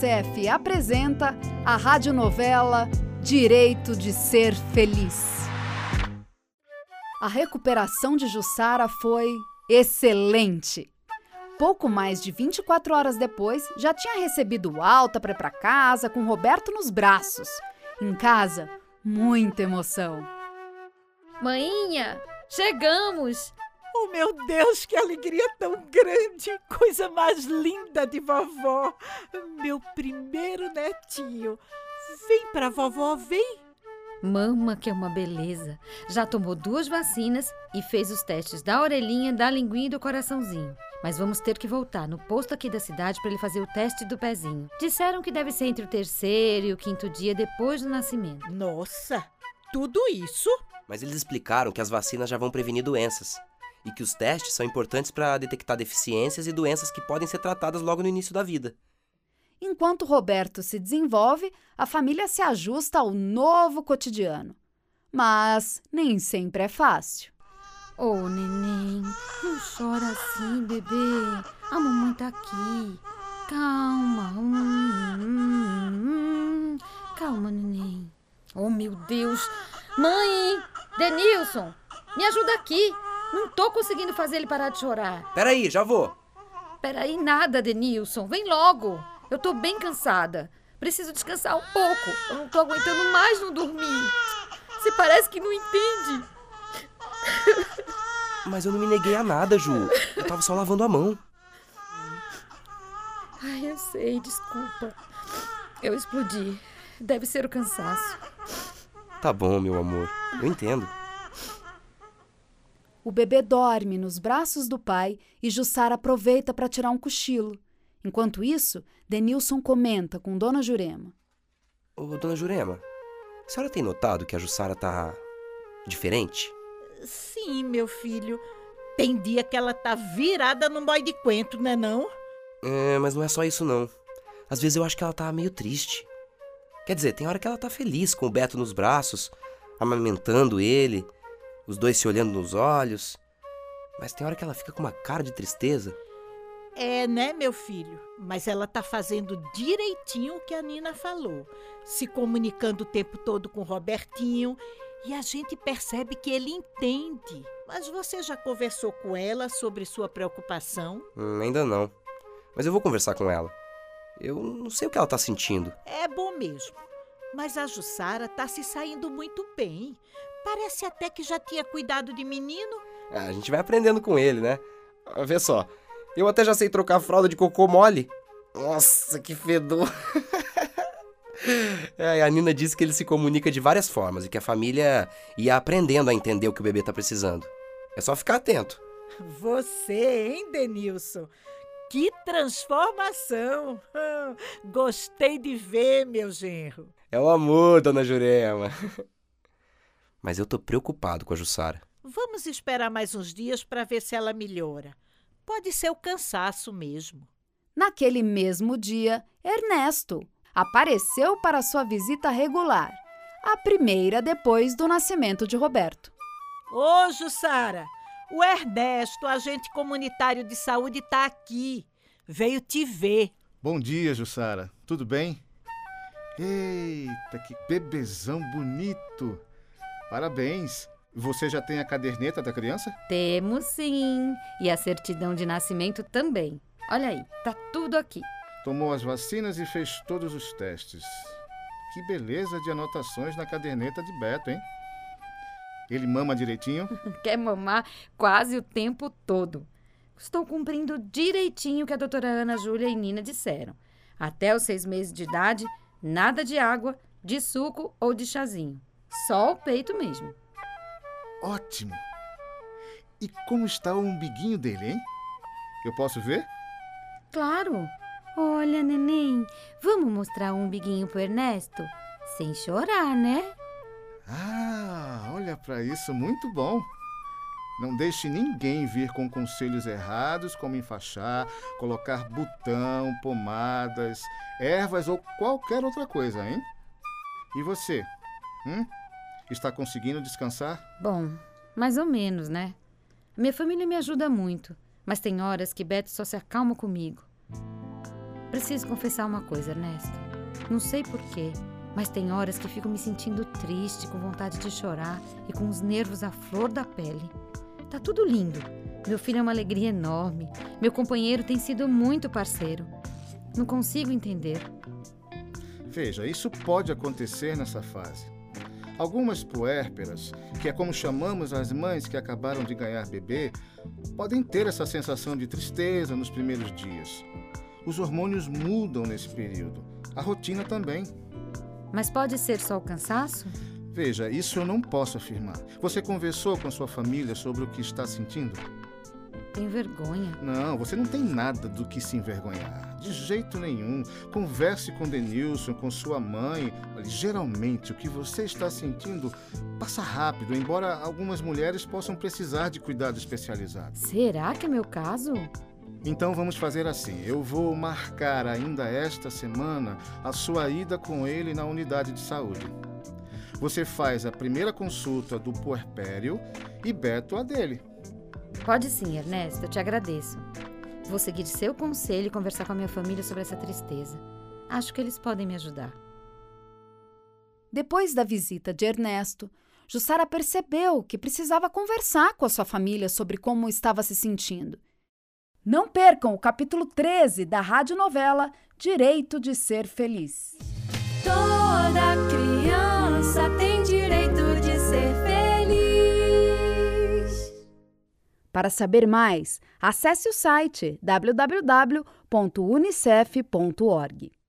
Unicef apresenta a radionovela Direito de Ser Feliz. A recuperação de Jussara foi excelente. Pouco mais de 24 horas depois, já tinha recebido alta para para casa com Roberto nos braços. Em casa, muita emoção. Mainha, chegamos! Meu Deus, que alegria tão grande! Coisa mais linda de vovó! Meu primeiro netinho! Vem pra vovó, vem! Mama, que é uma beleza! Já tomou duas vacinas e fez os testes da orelhinha, da linguinha e do coraçãozinho. Mas vamos ter que voltar no posto aqui da cidade para ele fazer o teste do pezinho. Disseram que deve ser entre o terceiro e o quinto dia depois do nascimento. Nossa, tudo isso? Mas eles explicaram que as vacinas já vão prevenir doenças e que os testes são importantes para detectar deficiências e doenças que podem ser tratadas logo no início da vida. Enquanto Roberto se desenvolve, a família se ajusta ao novo cotidiano. Mas nem sempre é fácil. Ô, oh, neném, não chora assim, bebê. A mamãe tá aqui. Calma. Hum, hum, hum. Calma, neném. Oh, meu Deus. Mãe! Denilson, me ajuda aqui. Não tô conseguindo fazer ele parar de chorar. Peraí, já vou. Peraí, nada, Denilson. Vem logo. Eu tô bem cansada. Preciso descansar um pouco. Eu não tô aguentando mais não dormir. Você parece que não entende. Mas eu não me neguei a nada, Ju. Eu tava só lavando a mão. Ai, eu sei, desculpa. Eu explodi. Deve ser o cansaço. Tá bom, meu amor. Eu entendo. O bebê dorme nos braços do pai e Jussara aproveita para tirar um cochilo. Enquanto isso, Denilson comenta com Dona Jurema. Ô, Dona Jurema, a senhora tem notado que a Jussara tá diferente? Sim, meu filho. Tem dia que ela tá virada no boy de quento, né não? É, mas não é só isso não. Às vezes eu acho que ela tá meio triste. Quer dizer, tem hora que ela tá feliz com o Beto nos braços, amamentando ele, os dois se olhando nos olhos. Mas tem hora que ela fica com uma cara de tristeza. É, né, meu filho? Mas ela tá fazendo direitinho o que a Nina falou. Se comunicando o tempo todo com o Robertinho e a gente percebe que ele entende. Mas você já conversou com ela sobre sua preocupação? Hum, ainda não. Mas eu vou conversar com ela. Eu não sei o que ela tá sentindo. É bom mesmo. Mas a Jussara tá se saindo muito bem. Parece até que já tinha cuidado de menino. É, a gente vai aprendendo com ele, né? Vê só. Eu até já sei trocar a fralda de cocô mole. Nossa, que fedor. É, a Nina disse que ele se comunica de várias formas e que a família ia aprendendo a entender o que o bebê tá precisando. É só ficar atento. Você, hein, Denilson? Que transformação! Gostei de ver, meu genro. É o amor, dona Jurema. Mas eu tô preocupado com a Jussara. Vamos esperar mais uns dias para ver se ela melhora. Pode ser o cansaço mesmo. Naquele mesmo dia, Ernesto, apareceu para sua visita regular, a primeira depois do nascimento de Roberto. Ô, Jussara, o Ernesto, agente comunitário de saúde, está aqui. Veio te ver. Bom dia, Jussara. Tudo bem? Eita, que bebezão bonito! Parabéns! Você já tem a caderneta da criança? Temos sim. E a certidão de nascimento também. Olha aí, tá tudo aqui. Tomou as vacinas e fez todos os testes. Que beleza de anotações na caderneta de Beto, hein? Ele mama direitinho? Quer mamar quase o tempo todo. Estou cumprindo direitinho o que a doutora Ana Júlia e Nina disseram. Até os seis meses de idade, nada de água, de suco ou de chazinho. Só o peito mesmo. Ótimo! E como está o umbiguinho dele, hein? Eu posso ver? Claro! Olha, neném, vamos mostrar o umbiguinho pro Ernesto? Sem chorar, né? Ah, olha para isso, muito bom. Não deixe ninguém vir com conselhos errados, como enfaixar, colocar botão, pomadas, ervas ou qualquer outra coisa, hein? E você? Hum? Está conseguindo descansar? Bom, mais ou menos, né? Minha família me ajuda muito, mas tem horas que Beto só se acalma comigo. Preciso confessar uma coisa, Ernesto. Não sei porquê, mas tem horas que fico me sentindo triste, com vontade de chorar e com os nervos à flor da pele. Tá tudo lindo. Meu filho é uma alegria enorme. Meu companheiro tem sido muito parceiro. Não consigo entender. Veja, isso pode acontecer nessa fase. Algumas puérperas, que é como chamamos as mães que acabaram de ganhar bebê, podem ter essa sensação de tristeza nos primeiros dias. Os hormônios mudam nesse período, a rotina também. Mas pode ser só o cansaço? Veja, isso eu não posso afirmar. Você conversou com sua família sobre o que está sentindo? Tenho vergonha. Não, você não tem nada do que se envergonhar. De jeito nenhum. Converse com Denilson, com sua mãe. Geralmente, o que você está sentindo passa rápido, embora algumas mulheres possam precisar de cuidado especializado. Será que é meu caso? Então vamos fazer assim: eu vou marcar ainda esta semana a sua ida com ele na unidade de saúde. Você faz a primeira consulta do puerpério e Beto a dele. Pode sim, Ernesto, eu te agradeço. Vou seguir seu conselho e conversar com a minha família sobre essa tristeza. Acho que eles podem me ajudar. Depois da visita de Ernesto, Jussara percebeu que precisava conversar com a sua família sobre como estava se sentindo. Não percam o capítulo 13 da radionovela Direito de Ser Feliz. Toda Para saber mais, acesse o site www.unicef.org.